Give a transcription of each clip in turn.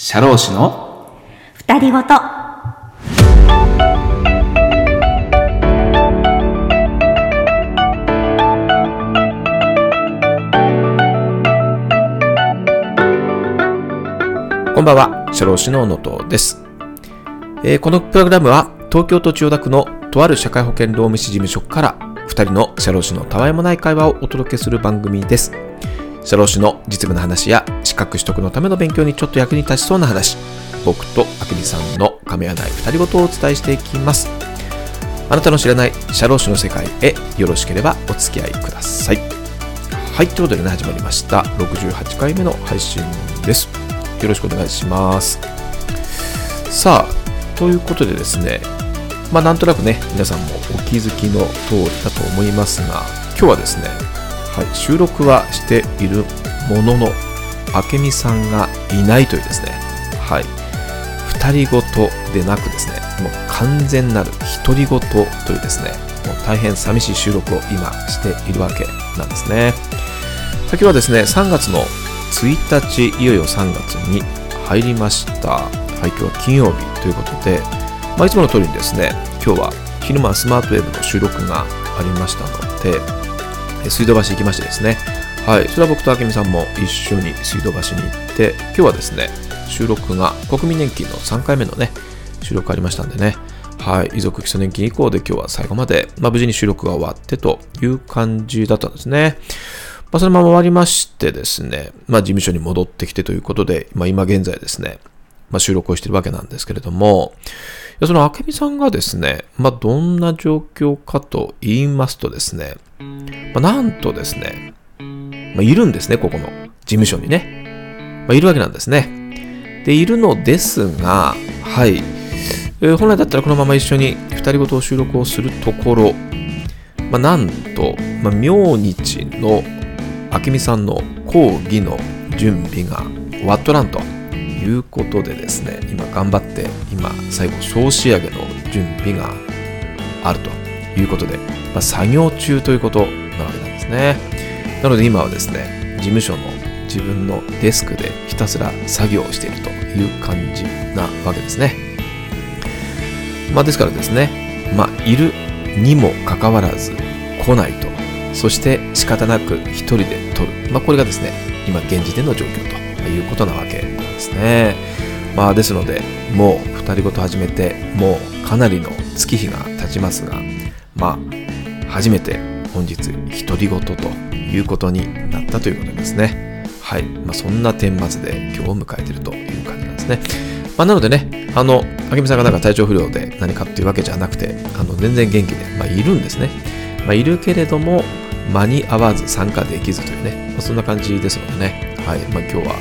社労士の二人ごと。こんばんは、社労士の野戸です、えーこのプログラムは東京都千代田区のとある社会保険労務士事務所から二人の社労士のたわいもない会話をお届けする番組です。社労士の実務の話や資格取得のための勉強にちょっと役に立ちそうな話、僕とあくみさんの噛み合わない二人ごとをお伝えしていきます。あなたの知らない社労士の世界へよろしければお付き合いください。はい、ということでね、始まりました。68回目の配信です。よろしくお願いします。さあ、ということでですね、まあなんとなくね、皆さんもお気づきの通りだと思いますが、今日はですね、はい、収録はしているものの、明美さんがいないというですね、はい、二人ごとでなくですね、もう完全なる独り言というですね、もう大変寂しい収録を今しているわけなんですね。先はですね、3月の1日、いよいよ3月に入りました。はい、今日は金曜日ということで、まあ、いつもの通りにですね、今日は昼間スマートウェブの収録がありましたので、水道橋行きましてですね、はい、それは僕と明美さんも一緒に水道橋に行って、今日はですね、収録が国民年金の3回目のね、収録ありましたんでね、はい、遺族基礎年金以降で今日は最後まで、まあ、無事に収録が終わってという感じだったんですね。まあ、そのまま終わりましてですね、まあ、事務所に戻ってきてということで、まあ、今現在ですね、まあ、収録をしているわけなんですけれども、その明美さんがですね、まあ、どんな状況かと言いますとですね、まあ、なんとですね、まあ、いるんですね、ここの事務所にね。まあ、いるわけなんですね。で、いるのですが、はい、えー本来だったらこのまま一緒に二人ごと収録をするところ、まあ、なんと、まあ、明日の明美さんの講義の準備が終わっとらんということでですね、今頑張って、今最後総仕上げの準備があるということで、まあ、作業中ということなわけなんですね。なので今はですね、事務所の自分のデスクでひたすら作業をしているという感じなわけですね。まあですからですね、まあいるにもかかわらず来ないと、そして仕方なく一人で撮る。まあこれがですね、今現時点の状況ということなわけなんですね。まあですので、もう二人ごと始めて、もうかなりの月日が経ちますが、まあ初めて本日独り言ということになったということですね。はい。まあそんな顛末で今日を迎えているという感じなんですね。まあ、なのでね、あの、明美さんがなんか体調不良で何かっていうわけじゃなくて、あの、全然元気で、まあ、いるんですね。まあ、いるけれども、間に合わず参加できずというね、まあ、そんな感じですのでね、はい。まあ、今日は、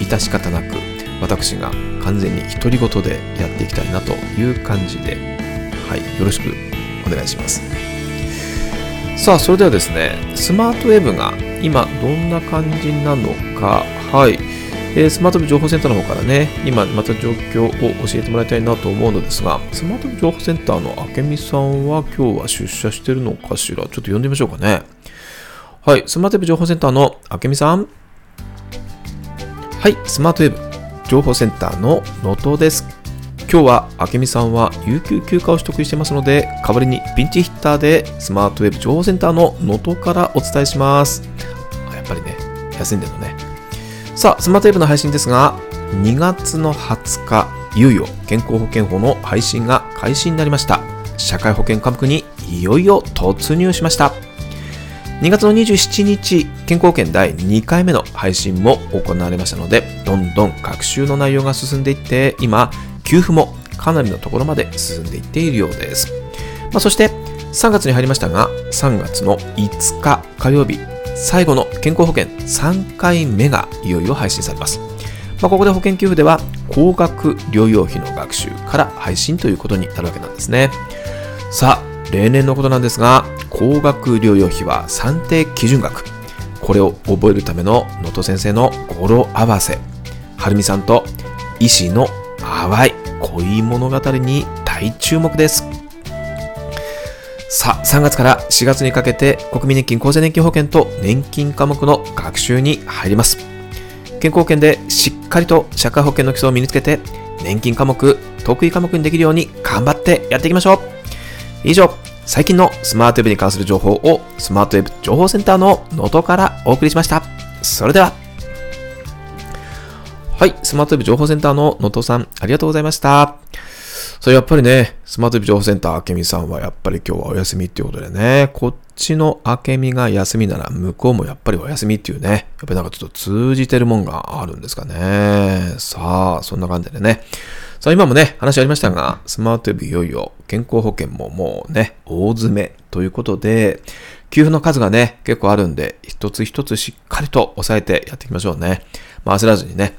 致し方なく、私が完全に独り言でやっていきたいなという感じで、はい。よろしくお願いします。さあ、それではですね、スマートウェブが今どんな感じなのか、はい。えースマートウェブ情報センターの方からね、今また状況を教えてもらいたいなと思うのですが、スマートウェブ情報センターの明美さんは今日は出社してるのかしら？ちょっと呼んでみましょうかね。はい、スマートウェブ情報センターの明美さん。はい、スマートウェブ情報センターの野戸です。今日は明美さんは有給休暇を取得していますので、代わりにピンチヒッターでスマートウェブ情報センターの能登からお伝えします。やっぱりね、休んでるのね。さあ、スマートウェブの配信ですが、2月の20日、いよいよ健康保険法の配信が開始になりました。社会保険科目にいよいよ突入しました。2月の27日、健康保険第2回目の配信も行われましたので、どんどん学習の内容が進んでいって、今、給付もかなりのところまで進んでいっているようです。まあ、そして、3月に入りましたが、3月の5日火曜日、最後の健康保険3回目がいよいよ配信されます。まあ、ここで保険給付では、高額療養費の学習から配信ということになるわけなんですね。さあ、例年のことなんですが、高額療養費は算定基準額。これを覚えるための能登先生の語呂合わせ。はるみさんと医師の淡い恋物語に大注目です。さあ、3月から4月にかけて国民年金厚生年金保険と年金科目の学習に入ります。健康保険でしっかりと社会保険の基礎を身につけて、年金科目、得意科目にできるように頑張ってやっていきましょう。以上、最近のスマートウェブに関する情報をスマートウェブ情報センターの能登からお送りしました。それでは。はい、スマートウェブ情報センターの能登さん、ありがとうございました。それやっぱりね、スマートウェブ情報センター、あけみさんはやっぱり今日はお休みっていうことでね、こっちのあけみが休みなら向こうもやっぱりお休みっていうね、やっぱりなんかちょっと通じてるもんがあるんですかね。さあ、そんな感じでね。さあ、今もね、話ありましたが、スマートウェブいよいよ健康保険ももうね、大詰めということで、給付の数がね、結構あるんで、一つ一つしっかりと抑えてやっていきましょうね。まあ焦らずにね。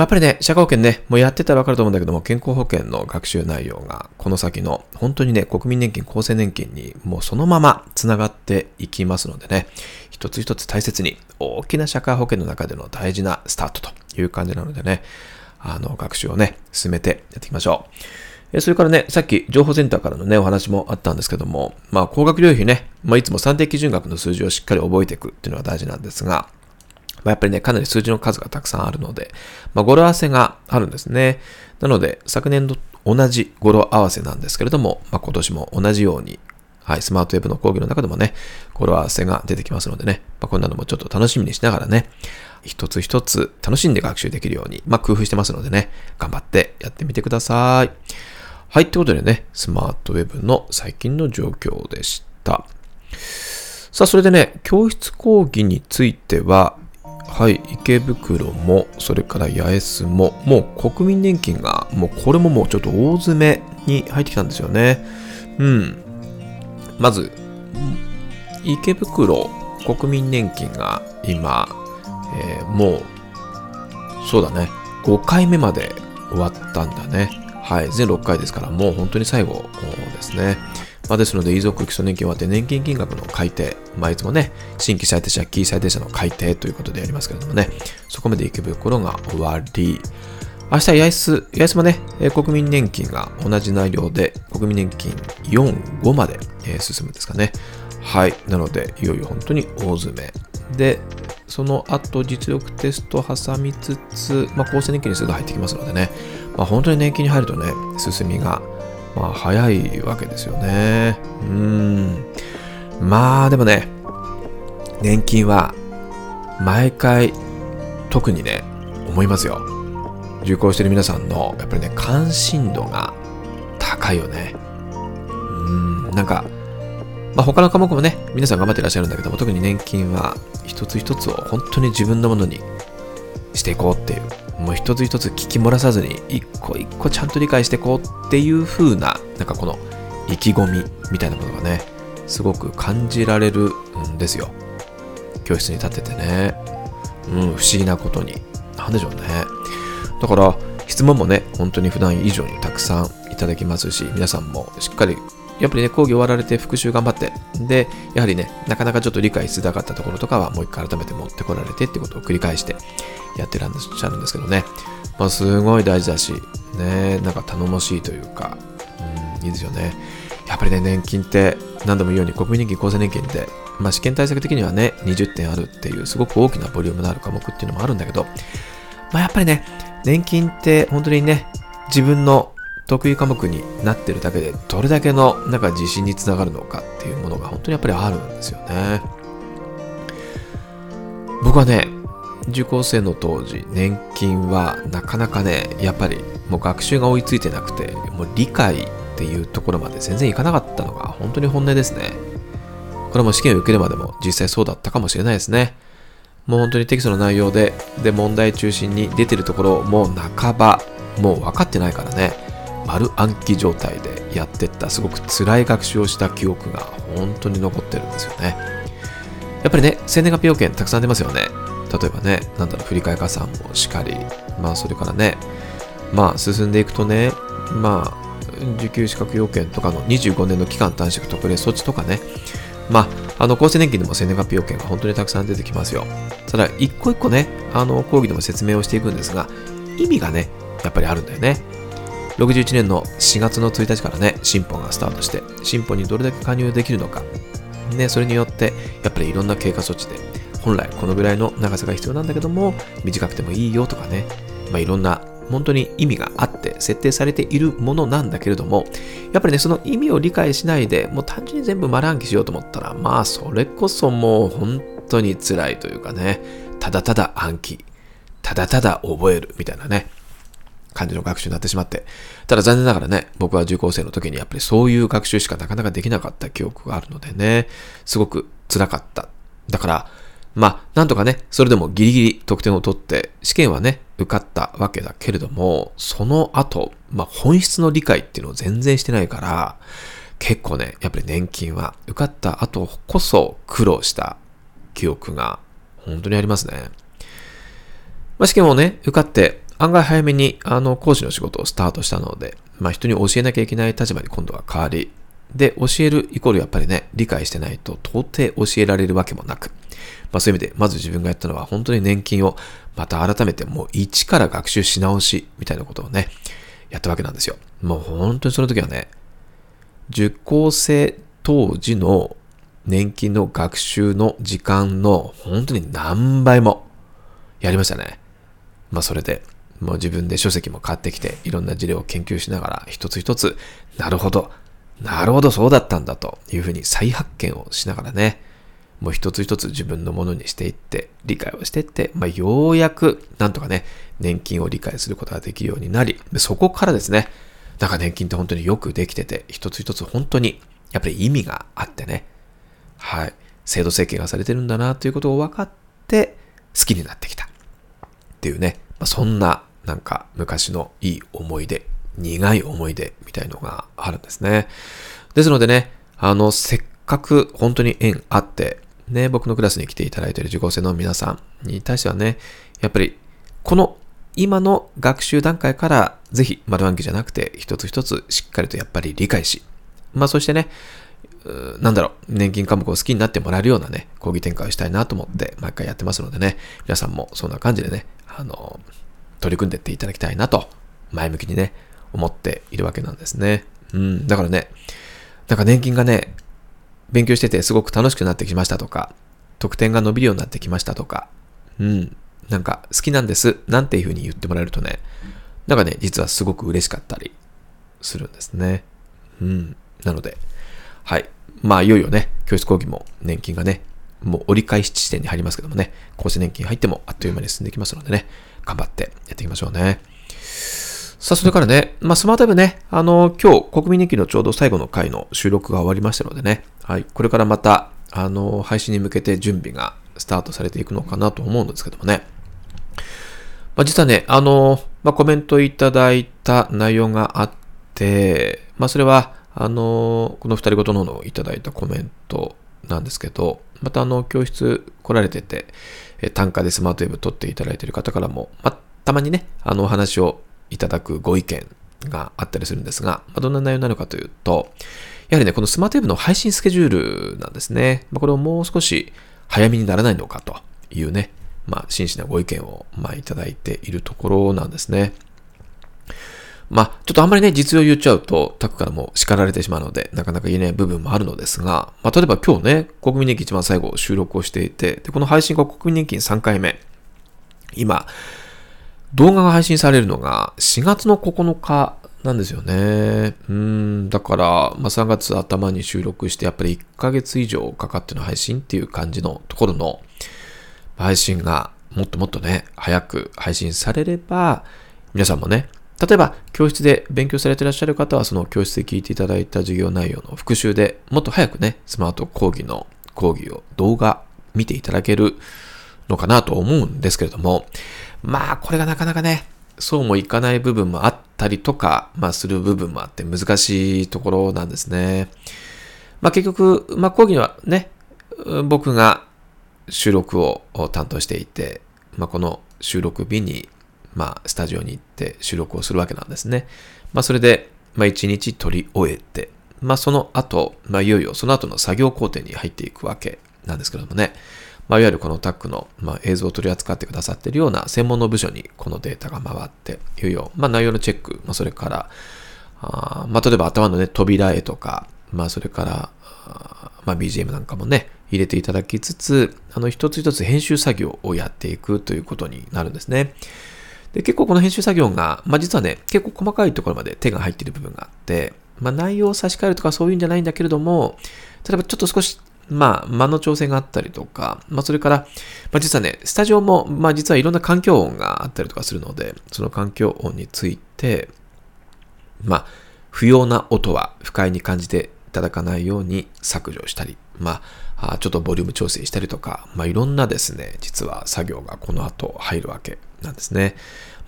やっぱりね、社会保険ね、もうやってたらわかると思うんだけども、健康保険の学習内容が、この先の、本当にね、国民年金、厚生年金に、もうそのまま繋がっていきますのでね、一つ一つ大切に、大きな社会保険の中での大事なスタートという感じなのでね、あの、学習をね、進めてやっていきましょう。それからね、さっき情報センターからのね、お話もあったんですけども、まあ、高額療費ね、まあ、いつも算定基準額の数字をしっかり覚えていくっていうのが大事なんですが、まあ、やっぱりね、かなり数字の数がたくさんあるので、まあ、語呂合わせがあるんですね。なので、昨年と同じ語呂合わせなんですけれども、まあ、今年も同じように、はい、スマートウェブの講義の中でもね、語呂合わせが出てきますのでね、まあ、こんなのもちょっと楽しみにしながらね、一つ一つ楽しんで学習できるように、まあ、工夫してますのでね、頑張ってやってみてください。はい、ということでね、スマートウェブの最近の状況でした。さあ、それでね、教室講義については、はい、池袋も、それから八重洲も、もう国民年金が、もうこれももうちょっと大詰めに入ってきたんですよね。うん。まず、池袋国民年金が今、えー、もう、そうだね、5回目まで終わったんだね。はい、全6回ですから、もう本当に最後ですね。まあ、ですので、遺族基礎年金終わって年金金額の改定、まあ、いつもね、新規最低者、キー最低者の改定ということでやりますけれどもね、そこまで行くところが終わり、明日、八重洲、八重洲もね、国民年金が同じ内容で、国民年金4、5まで進むんですかね。はい。なので、いよいよ本当に大詰め。で、その後、実力テスト挟みつつ、まあ、厚生年金にすぐ入ってきますのでね、まあ、本当に年金に入るとね、進みがまあ、早いわけですよね。うん。まあ、でもね、年金は、毎回、特にね、思いますよ。受講してる皆さんの、やっぱりね、関心度が高いよね。うん、なんか、まあ、他の科目もね、皆さん頑張ってらっしゃるんだけども、特に年金は一つ一つを本当に自分のものにしていこうっていう、もう一つ一つ聞き漏らさずに、一個一個ちゃんと理解していこうっていう風な、なんかこの意気込みみたいなものがね、すごく感じられるんですよ。教室に立っててね。うん、不思議なことに。なんでしょうね。だから、質問もね、本当に普段以上にたくさんいただきますし、皆さんもしっかりやっぱりね、講義終わられて復習頑張って、で、やはりね、なかなかちょっと理解しづらかったところとかは、もう一回改めて持ってこられてってことを繰り返してやってらっしゃるんですけどね。まあ、すごい大事だし、ね、なんか頼もしいというか、うん、いいですよね。やっぱりね、年金って、何度も言うように国民年金、厚生年金って、まあ、試験対策的にはね、20点あるっていう、すごく大きなボリュームのある科目っていうのもあるんだけど、まあ、やっぱりね、年金って本当にね、自分の得意科目になってるだけでどれだけのなんか自信につながるのかっていうものが本当にやっぱりあるんですよね。僕はね、受講生の当時、年金はなかなかね、やっぱりもう学習が追いついてなくて、もう理解っていうところまで全然いかなかったのが本当に本音ですね。これも試験を受けるまでも実際そうだったかもしれないですね。もう本当にテキストの内容で、で、問題中心に出てるところをもう半ば、もう分かってないからね。丸暗記状態でやってったすごく辛い学習をした記憶が本当に残ってるんですよね。やっぱりね、生年月日要件たくさん出ますよね。例えばね、なんだろう、振り替え加算もしかり、まあそれからね、まあ進んでいくとね、まあ受給資格要件とかの25年の期間短縮特例措置とかね、まあ、あの、厚生年金でも生年月日要件が本当にたくさん出てきますよ。ただ、一個一個ね、あの、講義でも説明をしていくんですが、意味がね、やっぱりあるんだよね。61年の4月の1日からね、新法がスタートして、新法にどれだけ加入できるのか、ね、それによって、やっぱりいろんな経過措置で本来このぐらいの長さが必要なんだけども、短くてもいいよとかね、まあ、いろんな本当に意味があって設定されているものなんだけれども、やっぱりね、その意味を理解しないで、もう単純に全部丸暗記しようと思ったら、まあ、それこそもう本当に辛いというかね、ただただ暗記、ただただ覚えるみたいなね、感じの学習になってしまって。ただ残念ながらね、僕は受講生の時にやっぱりそういう学習しかなかなかできなかった記憶があるのでね、すごく辛かった。だから、まあ、なんとかね、それでもギリギリ得点を取って、試験はね、受かったわけだけれども、その後、まあ、本質の理解っていうのを全然してないから、結構ね、やっぱり年金は受かった後こそ苦労した記憶が本当にありますね。まあ、試験もね、受かって案外早めにあの講師の仕事をスタートしたので、まあ、人に教えなきゃいけない立場に今度は変わり、で、教えるイコールやっぱりね、理解してないと到底教えられるわけもなく、まあそういう意味で、まず自分がやったのは本当に年金をまた改めてもう一から学習し直しみたいなことをね、やったわけなんですよ。もう本当にその時はね、受講生当時の年金の学習の時間の本当に何倍もやりましたね。まあそれで、もう自分で書籍も買ってきて、いろんな事例を研究しながら、一つ一つ、なるほど、なるほど、そうだったんだというふうに再発見をしながらね、もう一つ一つ自分のものにしていって、理解をしていって、まあ、ようやく、なんとかね、年金を理解することができるようになり、そこからですね、なんか年金って本当によくできてて、一つ一つ本当に、やっぱり意味があってね、はい、制度設計がされてるんだなということを分かって、好きになってきた。っていうね、まあ、そんな、なんか昔のいい思い出、苦い思い出みたいのがあるんですね。ですのでね、あの、せっかく本当に縁あって、ね、僕のクラスに来ていただいている受講生の皆さんに対してはね、やっぱり、この今の学習段階からぜひ丸暗記じゃなくて一つ一つしっかりとやっぱり理解し、まあそしてね、なんだろう、年金科目を好きになってもらえるようなね、講義展開をしたいなと思って毎回やってますのでね、皆さんもそんな感じでね、あの、取り組んでいっていただきたいなと、前向きにね、思っているわけなんですね。うん、だからね、なんか年金がね、勉強しててすごく楽しくなってきましたとか、得点が伸びるようになってきましたとか、うん、なんか好きなんです、なんていう風に言ってもらえるとね、なんかね、実はすごく嬉しかったりするんですね。うん。なので、はい。まあ、いよいよね、教室講義も年金がね、もう折り返し地点に入りますけどもね、講師年金入ってもあっという間に進んでいきますのでね、頑張ってやっていきましょうね。さあ、それからね、まあ、スマートウェブね、あの、今日、国民年金のちょうど最後の回の収録が終わりましたのでね、はい、これからまた、あの、配信に向けて準備がスタートされていくのかなと思うんですけどもね。まあ、実はね、あの、まあ、コメントいただいた内容があって、まあ、それは、あの、この二人ごとののいただいたコメントなんですけど、またあの、教室来られてて、え単価でスマートウェブ撮っていただいている方からも、まあ、たまにね、あの、お話をいただくご意見があったりするんですが、まあ、どんな内容なのかというと、やはりね、このスマートウェブの配信スケジュールなんですね。まあ、これをもう少し早めにならないのかというね、まあ、真摯なご意見を、まあ、いただいているところなんですね。まあ、ちょっとあんまりね、実用言っちゃうと、タクからも叱られてしまうので、なかなか言えない部分もあるのですが、まあ、例えば今日ね、国民年金一番最後収録をしていて、で、この配信が国民年金3回目。今、動画が配信されるのが4月の9日なんですよね。うん、だから、まあ、3月頭に収録して、やっぱり1ヶ月以上かかっての配信っていう感じのところの配信がもっともっとね、早く配信されれば、皆さんもね、例えば教室で勉強されていらっしゃる方は、その教室で聞いていただいた授業内容の復習でもっと早くね、スマート講義の講義を動画見ていただけるのかなと思うんですけれども、まあ、これがなかなかね、そうもいかない部分もあったりとか、まあ、する部分もあって難しいところなんですね。まあ、結局、まあ、講義はね、僕が収録を担当していて、まあ、この収録日に、まあ、スタジオに行って収録をするわけなんですね。まあ、それで、まあ、一日取り終えて、まあ、その後、まあ、いよいよその後の作業工程に入っていくわけなんですけどもね。まあ、いわゆるこのタックの、まあ、映像を取り扱ってくださっているような専門の部署にこのデータが回って、いよいよ、まあ、内容のチェック、まあ、それから、あまあ、例えば頭のね、扉絵とか、まあ、それから、まあ、BGM なんかもね、入れていただきつつ、あの、一つ一つ編集作業をやっていくということになるんですね。で、結構この編集作業が、まあ、実はね、結構細かいところまで手が入っている部分があって、まあ、内容を差し替えるとかそういうんじゃないんだけれども、例えばちょっと少し、まあ、間の調整があったりとか、まあ、それから、まあ、実はね、スタジオも、まあ、実はいろんな環境音があったりとかするので、その環境音について、まあ、不要な音は不快に感じていただかないように削除したり、まあ、ちょっとボリューム調整したりとか、まあ、いろんなですね、実は作業がこの後入るわけなんですね。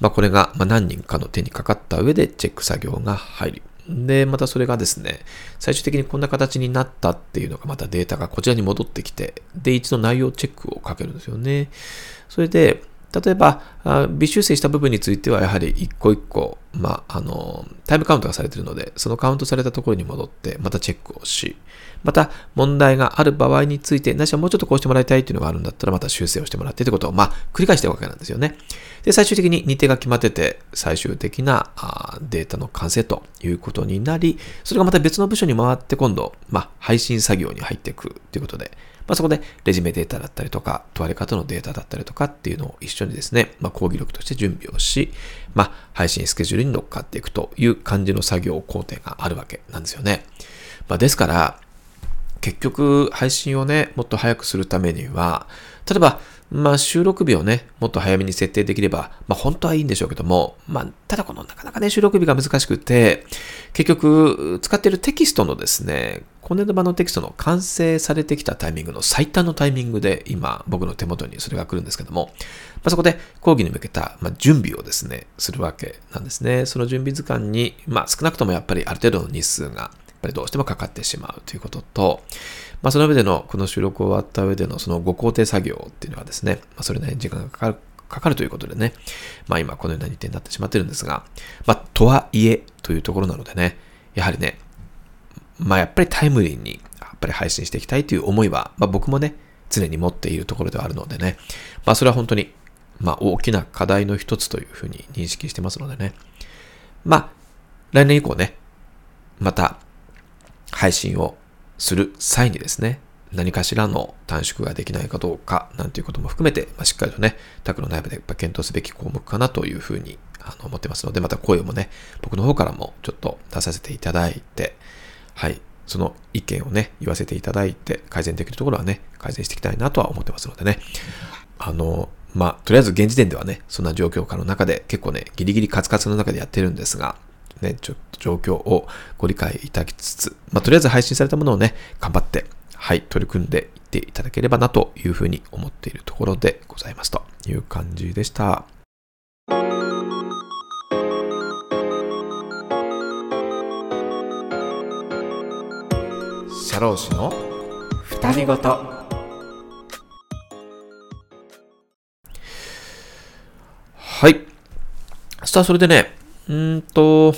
まあ、これが何人かの手にかかった上でチェック作業が入る。で、またそれがですね、最終的にこんな形になったっていうのがまたデータがこちらに戻ってきて、で、一度内容チェックをかけるんですよね。それで、例えば、微修正した部分については、やはり一個一個、まあ、あの、タイムカウントがされているので、そのカウントされたところに戻って、またチェックをし、また問題がある場合について、なしはもうちょっとこうしてもらいたいっていうのがあるんだったら、また修正をしてもらってということを、まあ、繰り返してるわけなんですよね。で、最終的に日程が決まってて、最終的なデータの完成ということになり、それがまた別の部署に回って今度、まあ、配信作業に入っていくということで、まあ、そこでレジュメデータだったりとか、問われ方のデータだったりとかっていうのを一緒にですね、まあ、講義録として準備をし、まあ、配信スケジュールに乗っかっていくという感じの作業工程があるわけなんですよね。まあ、ですから、結局配信をね、もっと早くするためには、例えば、まあ収録日をね、もっと早めに設定できれば、まあ本当はいいんでしょうけども、まあただこのなかなかね、収録日が難しくて、結局使っているテキストのですね、今年度版のテキストの完成されてきたタイミングの最短のタイミングで今僕の手元にそれが来るんですけども、まあ、そこで講義に向けた、まあ、準備をですね、するわけなんですね。その準備時間に、まあ少なくともやっぱりある程度の日数がぱりどうしてもかかってしまうということと、まあ、その上での、この収録終わった上でのそのご工程作業っていうのはですね、まあ、それなりに時間がかかるかかるということでね、まあ今このような日程になってしまってるんですが、まあとはいえというところなのでね、やはりね、まあやっぱりタイムリーにやっぱり配信していきたいという思いは、まあ僕もね、常に持っているところではあるのでね、まあそれは本当に、まあ大きな課題の一つというふうに認識してますのでね、まあ来年以降ね、また配信をする際にですね、何かしらの短縮ができないかどうかなんていうことも含めて、まあ、しっかりとね、タクの内部でやっぱ検討すべき項目かなというふうにあの思ってますので、また声もね、僕の方からもちょっと出させていただいて、はい、その意見をね、言わせていただいて、改善できるところはね、改善していきたいなとは思ってますのでね、あの、まあ、とりあえず現時点ではね、そんな状況下の中で結構ね、ギリギリカツカツの中でやってるんですが、ね、ちょっと状況をご理解いただきつつ、まあ、とりあえず配信されたものをね、頑張って、はい、取り組んでいっていただければなというふうに思っているところでございますという感じでした。社労士の二人ごと。はい。さあ、それでね、うんと、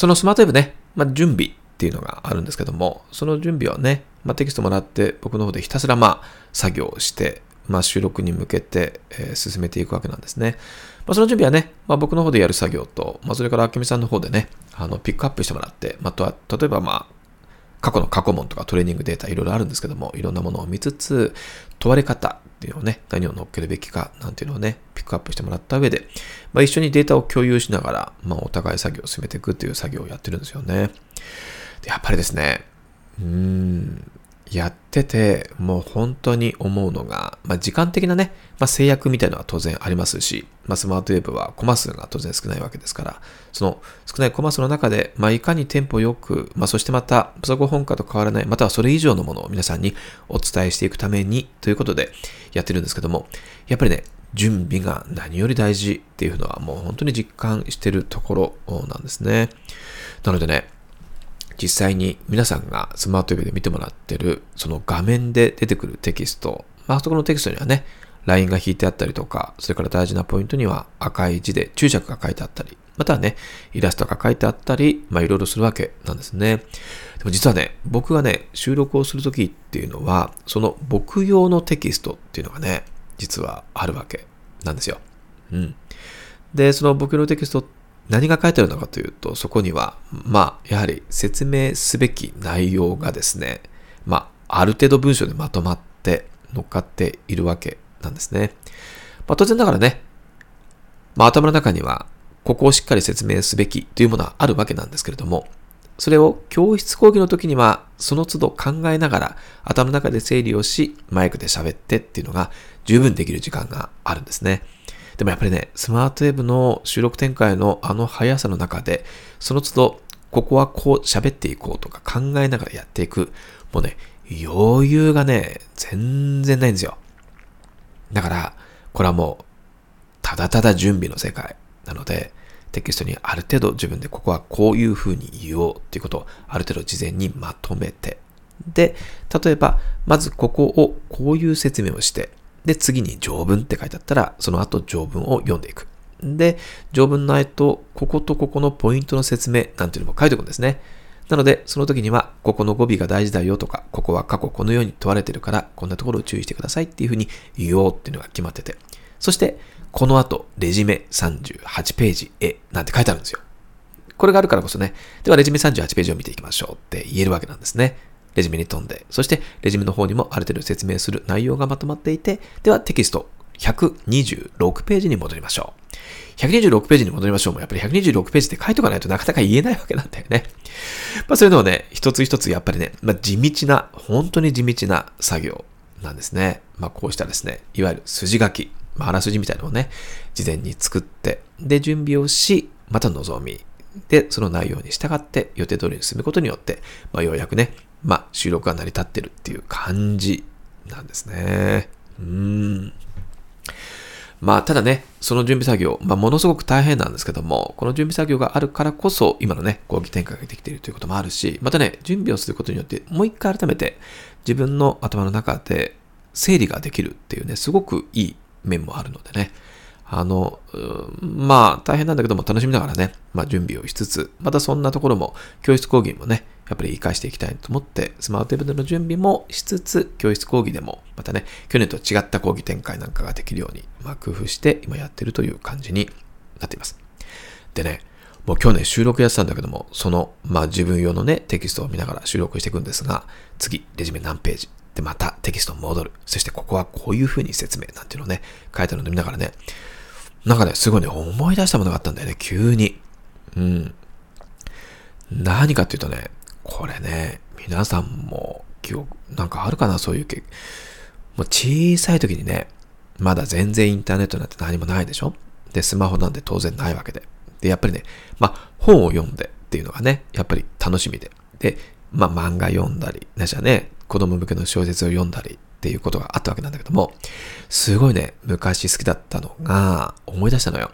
そのスマートウェブね、まあ、準備っていうのがあるんですけども、その準備をね、まあ、テキストもらって僕の方でひたすらまあ作業して、まあ、収録に向けて、えー、進めていくわけなんですね。まあ、その準備はね、まあ、僕の方でやる作業と、まあ、それから明美さんの方でね、あのピックアップしてもらって、まあ、とは例えばまあ過去の過去問とかトレーニングデータいろいろあるんですけども、いろんなものを見つつ、問われ方っていうのをね、何を乗っけるべきかなんていうのをね、ピックアップしてもらった上で、まあ、一緒にデータを共有しながら、まあ、お互い作業を進めていくっていう作業をやってるんですよね。でやっぱりですね、うーん、やってて、もう本当に思うのが、まあ、時間的なね、まあ、制約みたいのは当然ありますし、まあ、スマートウェブはコマ数が当然少ないわけですから、その少ないコマ数の中で、まあ、いかにテンポよく、まあ、そしてまた、パソコン本価と変わらない、またはそれ以上のものを皆さんにお伝えしていくためにということでやってるんですけども、やっぱりね、準備が何より大事っていうのはもう本当に実感してるところなんですね。なのでね、実際に皆さんがスマートウェブで見てもらってる、その画面で出てくるテキスト、まあそこのテキストにはね、ラインが引いてあったりとか、それから大事なポイントには赤い字で注釈が書いてあったり、またはね、イラストが書いてあったり、まあいろいろするわけなんですね。でも実はね、僕がね、収録をするときっていうのは、その僕用のテキストっていうのがね、実はあるわけなんですよ。うん。で、その僕用のテキストっ何が書いてあるのかというと、そこには、まあ、やはり説明すべき内容がですね、まあ、ある程度文章でまとまって乗っかっているわけなんですね。まあ、当然ながらね、まあ、頭の中には、ここをしっかり説明すべきというものはあるわけなんですけれども、それを教室講義の時には、その都度考えながら、頭の中で整理をし、マイクで喋ってっていうのが十分できる時間があるんですね。でもやっぱりね、スマートウェブの収録展開のあの速さの中で、その都度、ここはこう喋っていこうとか考えながらやっていく、もうね、余裕がね、全然ないんですよ。だから、これはもう、ただただ準備の世界なので、テキストにある程度自分でここはこういうふうに言おうっていうことをある程度事前にまとめて、で、例えば、まずここをこういう説明をして、で、次に条文って書いてあったら、その後条文を読んでいく。で、条文の後、こことここのポイントの説明なんていうのも書いておくんですね。なので、その時には、ここの語尾が大事だよとか、ここは過去このように問われてるから、こんなところを注意してくださいっていうふうに言おうっていうのが決まってて。そして、この後、レジメ38ページへなんて書いてあるんですよ。これがあるからこそね、ではレジメ38ページを見ていきましょうって言えるわけなんですね。レジメに飛んで、そしてレジメの方にもある程度説明する内容がまとまっていて、ではテキスト126ページに戻りましょう。126ページに戻りましょうも、やっぱり126ページで書いとかないとなかなか言えないわけなんだよね。まあそういうのをね、一つ一つやっぱりね、まあ地道な、本当に地道な作業なんですね。まあこうしたですね、いわゆる筋書き、まああらすじみたいなのをね、事前に作って、で準備をし、また望み、で、その内容に従って予定通りに進むことによって、まあようやくね、まあ収録が成り立ってるっていう感じなんですね。うん。まあ、ただね、その準備作業、まあ、ものすごく大変なんですけども、この準備作業があるからこそ、今のね、講義展開ができているということもあるし、またね、準備をすることによって、もう一回改めて、自分の頭の中で整理ができるっていうね、すごくいい面もあるのでね、あの、まあ、大変なんだけども楽しみながらね、まあ、準備をしつつ、またそんなところも、教室講義もね、やっぱり活かしていきたいと思って、スマートウェブでの準備もしつつ、教室講義でも、またね、去年と違った講義展開なんかができるように、まあ、工夫して今やってるという感じになっています。でね、もう去年収録やってたんだけども、その、まあ自分用のね、テキストを見ながら収録していくんですが、次、レジュメ何ページ。で、またテキスト戻る。そしてここはこういう風に説明なんていうのをね、書いてあるのを見ながらね、なんかね、すごいね、思い出したものがあったんだよね、急に。うん。何かっていうとね、これね、皆さんも記憶、なんかあるかな、そういう経もう小さい時にね、まだ全然インターネットなんて何もないでしょ？で、スマホなんて当然ないわけで。で、やっぱりね、まあ、本を読んでっていうのがね、やっぱり楽しみで。で、まあ、漫画読んだり、なしはね、子供向けの小説を読んだりっていうことがあったわけなんだけども、すごいね、昔好きだったのが、思い出したのよ。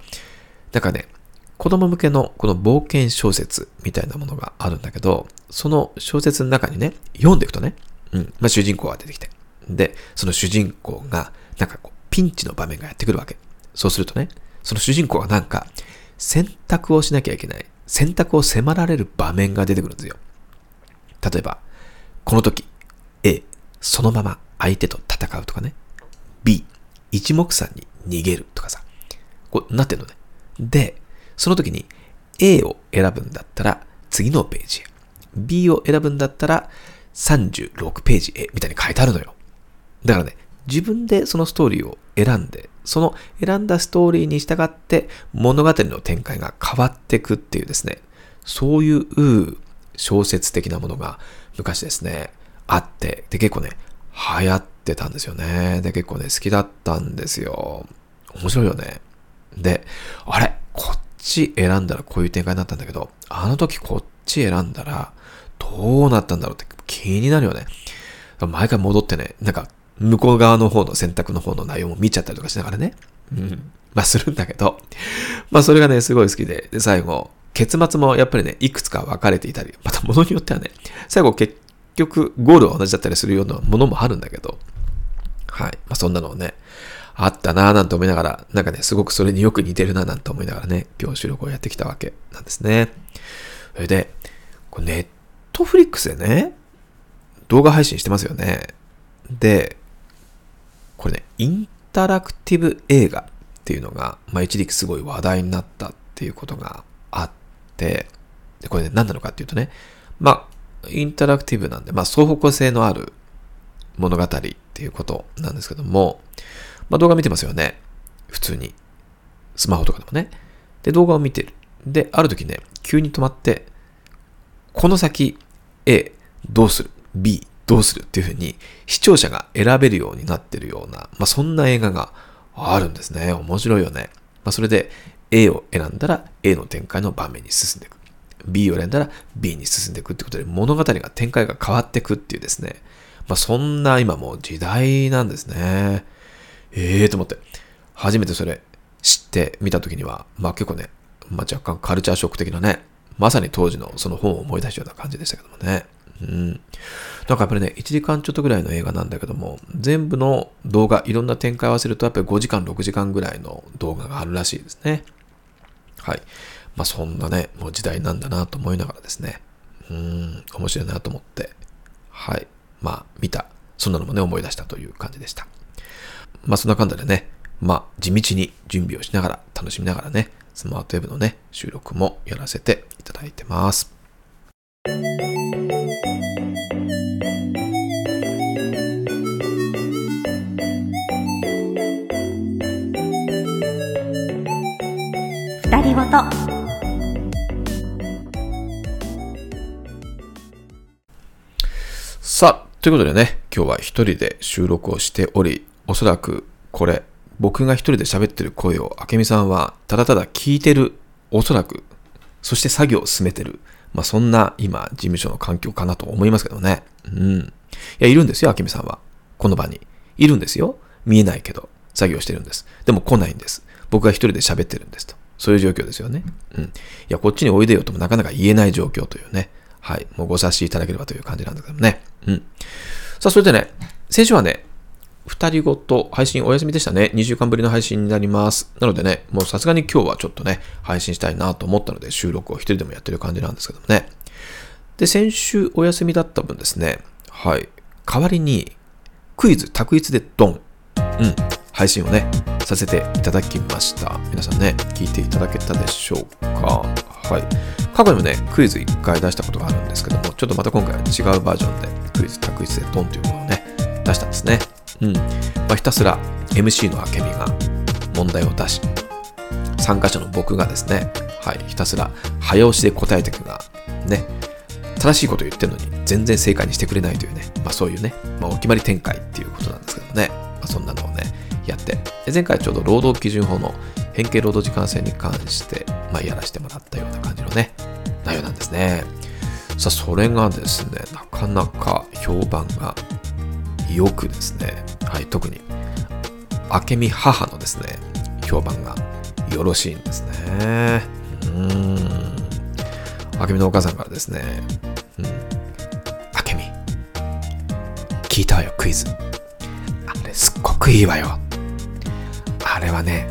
だからね、子供向けのこの冒険小説みたいなものがあるんだけど、その小説の中にね、読んでいくとね、うん、まあ、主人公が出てきて。で、その主人公が、なんかこう、ピンチの場面がやってくるわけ。そうするとね、その主人公がなんか、選択をしなきゃいけない。選択を迫られる場面が出てくるんですよ。例えば、この時、A、そのまま相手と戦うとかね。B、一目散に逃げるとかさ。こうなってんのね。で、その時に A を選ぶんだったら次のページへ。B を選ぶんだったら36ページへみたいに書いてあるのよ。だからね、自分でそのストーリーを選んで、その選んだストーリーに従って物語の展開が変わってくっていうですね、そういう小説的なものが昔ですね、あって、で結構ね、流行ってたんですよね。で結構ね、好きだったんですよ。面白いよね。で、あれこっち選んだらこういう展開になったんだけど、あの時こっち選んだらどうなったんだろうって気になるよね。毎回戻ってね、なんか向こう側の方の選択の方の内容も見ちゃったりとかしながらね。うん。まあするんだけど、まあそれがね、すごい好きで、で、最後、結末もやっぱりね、いくつか分かれていたり、また物によってはね、最後結局ゴールは同じだったりするようなものもあるんだけど、はい。まあそんなのをね、あったなぁなんて思いながら、なんかね、すごくそれによく似てるなぁなんて思いながらね、今日収録をやってきたわけなんですね。それで、こネットフリックスでね、動画配信してますよね。で、これね、インタラクティブ映画っていうのが、まあ一時期すごい話題になったっていうことがあって、で、これね、何なのかっていうとね、まあ、インタラクティブなんで、まあ双方向性のある物語っていうことなんですけども、まあ動画見てますよね。普通に。スマホとかでもね。で、動画を見てる。で、ある時ね、急に止まって、この先 A どうする ?B どうする？っていうふうに視聴者が選べるようになってるような、まあそんな映画があるんですね。面白いよね。まあそれで A を選んだら A の展開の場面に進んでいく。B を選んだら B に進んでいくってことで物語が展開が変わっていくっていうですね。まあそんな今もう時代なんですね。ええー、と思って。初めてそれ知ってみたときには、まあ結構ね、まあ若干カルチャーショック的なね、まさに当時のその本を思い出したような感じでしたけどもね。うん。なんかやっぱりね、1時間ちょっとぐらいの映画なんだけども、全部の動画、いろんな展開を合わせると、やっぱり5時間、6時間ぐらいの動画があるらしいですね。はい。まあそんなね、もう時代なんだなと思いながらですね。うん、面白いなと思って、はい。まあ見た、そんなのもね、思い出したという感じでした。まあそんな感じでね、まあ地道に準備をしながら、楽しみながらね、スマートウェブのね、収録もやらせていただいてます。二人ごとということでね、今日は一人で収録をしており、おそらくこれ、僕が一人で喋ってる声を、明美さんはただただ聞いてる、おそらく、そして作業を進めてる。まあそんな今、事務所の環境かなと思いますけどね。うん。いや、いるんですよ、明美さんは。この場に。いるんですよ。見えないけど、作業してるんです。でも来ないんです。僕が一人で喋ってるんですと。そういう状況ですよね。うん。いや、こっちにおいでよともなかなか言えない状況というね。はい。もうご察しいただければという感じなんだけどね。うん。さあ、それでね、先週はね、二人ごと配信お休みでしたね。2週間ぶりの配信になります。なのでね、もうさすがに今日はちょっとね、配信したいなと思ったので収録を一人でもやってる感じなんですけどもね。で、先週お休みだった分ですね、はい。代わりにクイズ択一でドン。うん。配信をね、させていただきました。皆さんね、聞いていただけたでしょうかはい。過去にもね、クイズ1回出したことがあるんですけども、ちょっとまた今回は違うバージョンでクイズ択一でドンというものをね、出したんですね。うん。まあ、ひたすら MC のあけみが問題を出し、参加者の僕がですね、はい、ひたすら早押しで答えていくが、ね、正しいこと言ってるのに全然正解にしてくれないというね、まあそういうね、まあお決まり展開っていうことなんですけどね、まあそんなのをね、やって、で前回ちょうど労働基準法の変形労働時間制に関して、まあやらせてもらったような感じのね、内容なんですね。さあ、それがですね、なかなか評判がよくですね、はい、特に、明美母のですね、評判がよろしいんですね。うん。明美のお母さんからですね、うん。明美、聞いたわよ、クイズ。あれ、すっごくいいわよ。あれはね、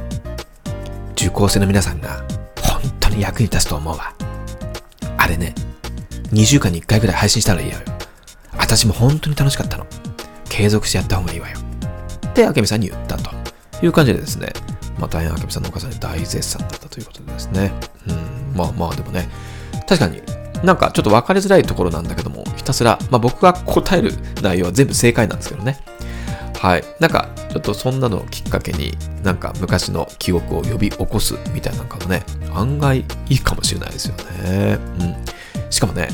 受講生の皆さんが本当に役に立つと思うわ。あれね、2週間に1回ぐらい配信したらいいわよ。私も本当に楽しかったの。継続してやった方がいいわよ。で、あけみさんに言ったという感じでですね、まあ大変あけみさんのお母さんに大絶賛だったということでですね。うん、まあまあでもね、確かになんかちょっと分かりづらいところなんだけども、ひたすら、まあ僕が答える内容は全部正解なんですけどね。はい。なんか、ちょっとそんなのをきっかけに、なんか昔の記憶を呼び起こすみたいなのがね、案外いいかもしれないですよね。うん。しかもね、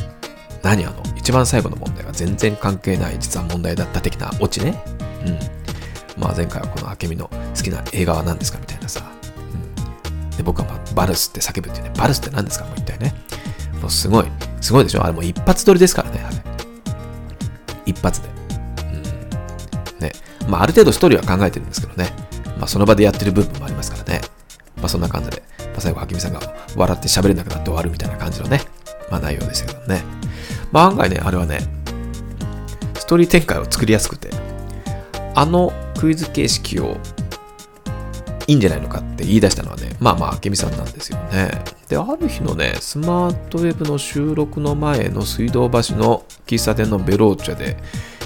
何あの、一番最後の問題が全然関係ない実は問題だった的なオチね。うん。まあ前回はこの明美の好きな映画は何ですかみたいなさ。うん。で、僕はまあバルスって叫ぶってね。バルスって何ですかもう一体ね。もうすごい、すごいでしょ？あれもう一発撮りですからね、あれ。一発で。うん。ね。まあある程度ストーリーは考えてるんですけどね。まあその場でやってる部分もありますからね。まあそんな感じで、まあ、最後、は明美さんが笑って喋れなくなって終わるみたいな感じのね。まあ内容でしたけどね。まあ案外ね、あれはね、ストーリー展開を作りやすくて、あのクイズ形式をいいんじゃないのかって言い出したのはね、まあまあ、明美さんなんですよね。で、ある日のね、スマートウェブの収録の前の水道橋の喫茶店のベローチェで、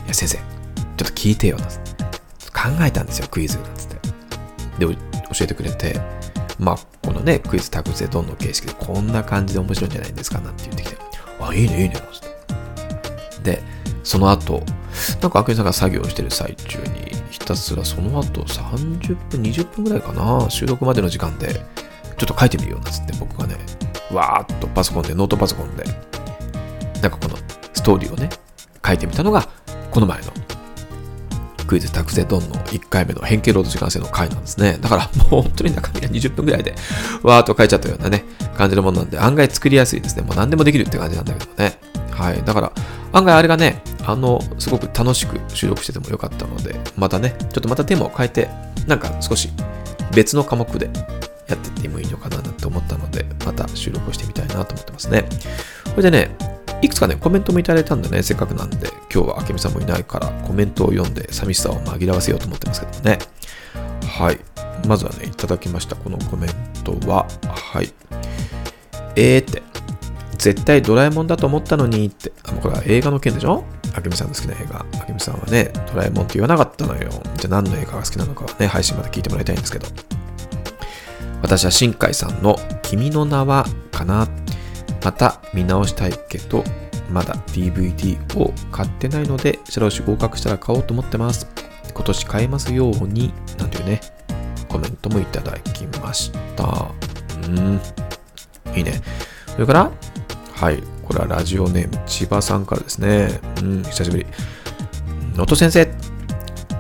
いや、先生、ちょっと聞いてよ、なえたんですよ、クイズ、なんつって。で、教えてくれて、まあ、このね、クイズタグでどんどん形式でこんな感じで面白いんじゃないですかなんて言ってきて、あ、いいね、いいね、なんつって。で、その後、なんか、あけみさんが作業してる最中に、ひたすらその後30分、20分ぐらいかな、収録までの時間で、ちょっと書いてみようなつって僕がね、わーっとパソコンで、ノートパソコンで、なんかこのストーリーをね、書いてみたのが、この前のクイズタクゼドンの1回目の変形ロード時間制の回なんですね。だからもう本当に中身が20分ぐらいでわーっと書いちゃったようなね、感じのものなんで案外作りやすいですね。もう何でもできるって感じなんだけどね。はい。だから案外あれがね、あの、すごく楽しく収録しててもよかったので、またね、ちょっとまたテーマを変えて、なんか少し別の科目でやってってもいいのかななんて思ったので、また収録をしてみたいなと思ってますね。これでね、いくつかね、コメントもいただいたんでね、せっかくなんで、今日はあけみさんもいないから、コメントを読んで寂しさを紛らわせようと思ってますけどね。はい。まずはね、いただきました、このコメントは、はい。えーって、絶対ドラえもんだと思ったのにって、あの、これは映画の件でしょ？あけみさんの好きな映画。あけみさんはね、ドラえもんって言わなかったのよ。じゃあ何の映画が好きなのかはね、配信まで聞いてもらいたいんですけど。私は新海さんの君の名はかなってまた見直したいけど、まだ DVD を買ってないので、白押し合格したら買おうと思ってます。今年買えますように、なんていうね、コメントもいただきました。うん、いいね。それから、はい、これはラジオネーム、千葉さんからですね。うん、久しぶり。能登先生、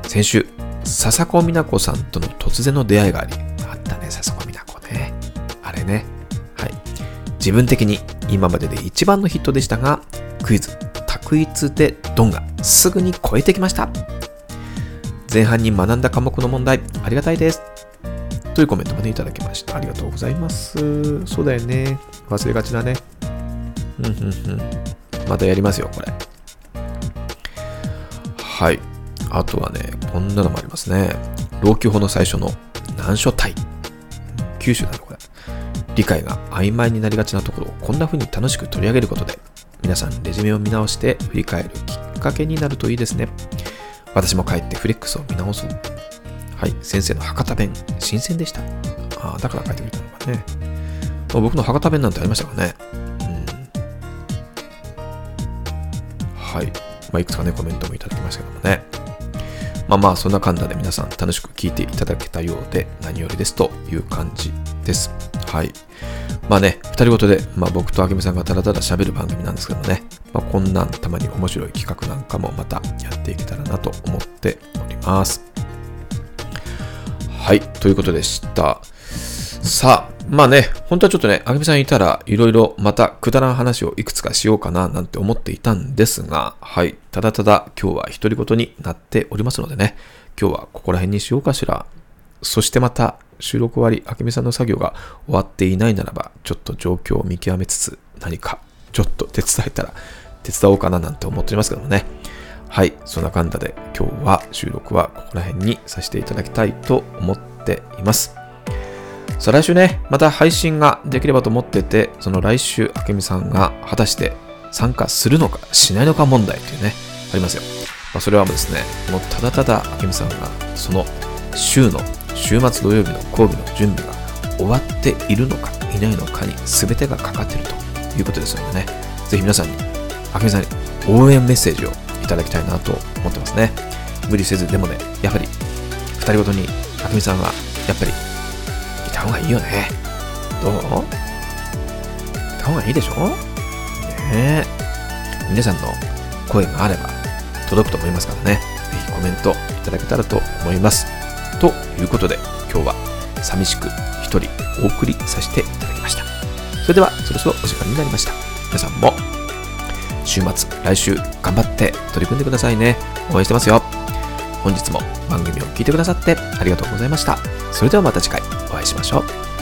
先週、笹子美奈子さんとの突然の出会いがあり、あったね、笹子美奈子ね。あれね。はい。自分的に今までで一番のヒットでしたが、クイズ、択一でドンがすぐに超えてきました。前半に学んだ科目の問題、ありがたいです。というコメントもね、いただきました。ありがとうございます。そうだよね。忘れがちだね。うんうんうん。またやりますよ、これ。はい。あとはね、こんなのもありますね。老朽法の最初の難所体。九州なの。理解が曖昧になりがちなところをこんな風に楽しく取り上げることで、皆さんレジュメを見直して振り返るきっかけになるといいですね。私も帰ってフレックスを見直そう。はい、先生の博多弁、新鮮でした。ああ、だから書いてみたのかね。僕の博多弁なんてありましたかね。うん。はい。まあ、いくつかね、コメントもいただきましたけどもね。まあまあ、そんな感じで皆さん楽しく聞いていただけたようで何よりですという感じです。はい。まあね、二人ごとで、まあ僕とあけみさんがただただ喋る番組なんですけどね、まあこんなんたまに面白い企画なんかもまたやっていけたらなと思っております。はい、ということでした。さあ、まあね、本当はちょっとね、あけみさんいたらいろいろまたくだらん話をいくつかしようかななんて思っていたんですが、はい、ただただ今日は独り言になっておりますのでね、今日はここら辺にしようかしら。そしてまた収録終わり、あけみさんの作業が終わっていないならば、ちょっと状況を見極めつつ、何かちょっと手伝えたら手伝おうかななんて思っておりますけどもね。はい、そんな感じで今日は収録はここら辺にさせていただきたいと思っています。さあ来週ね、また配信ができればと思ってて、その来週、あけみさんが果たして参加するのかしないのか問題というね、ありますよ。まあ、それはですね、もうただただあけみさんがその週の週末土曜日の講義の準備が終わっているのかいないのかに全てがかかっているということですのでね、ぜひ皆さんに、あけみさんに応援メッセージをいただきたいなと思ってますね。無理せず、でもね、やはり、二人ごとに、あけみさんは、やっぱり、いた方がいいよね。どう？いた方がいいでしょ？ねえ。皆さんの声があれば届くと思いますからね。ぜひコメントいただけたらと思います。ということで、今日は寂しく一人お送りさせていただきました。それでは、そろそろお時間になりました。皆さんも、週末、来週、頑張って取り組んでくださいね。応援してますよ。本日も番組を聞いてくださってありがとうございました。それではまた次回お会いしましょう。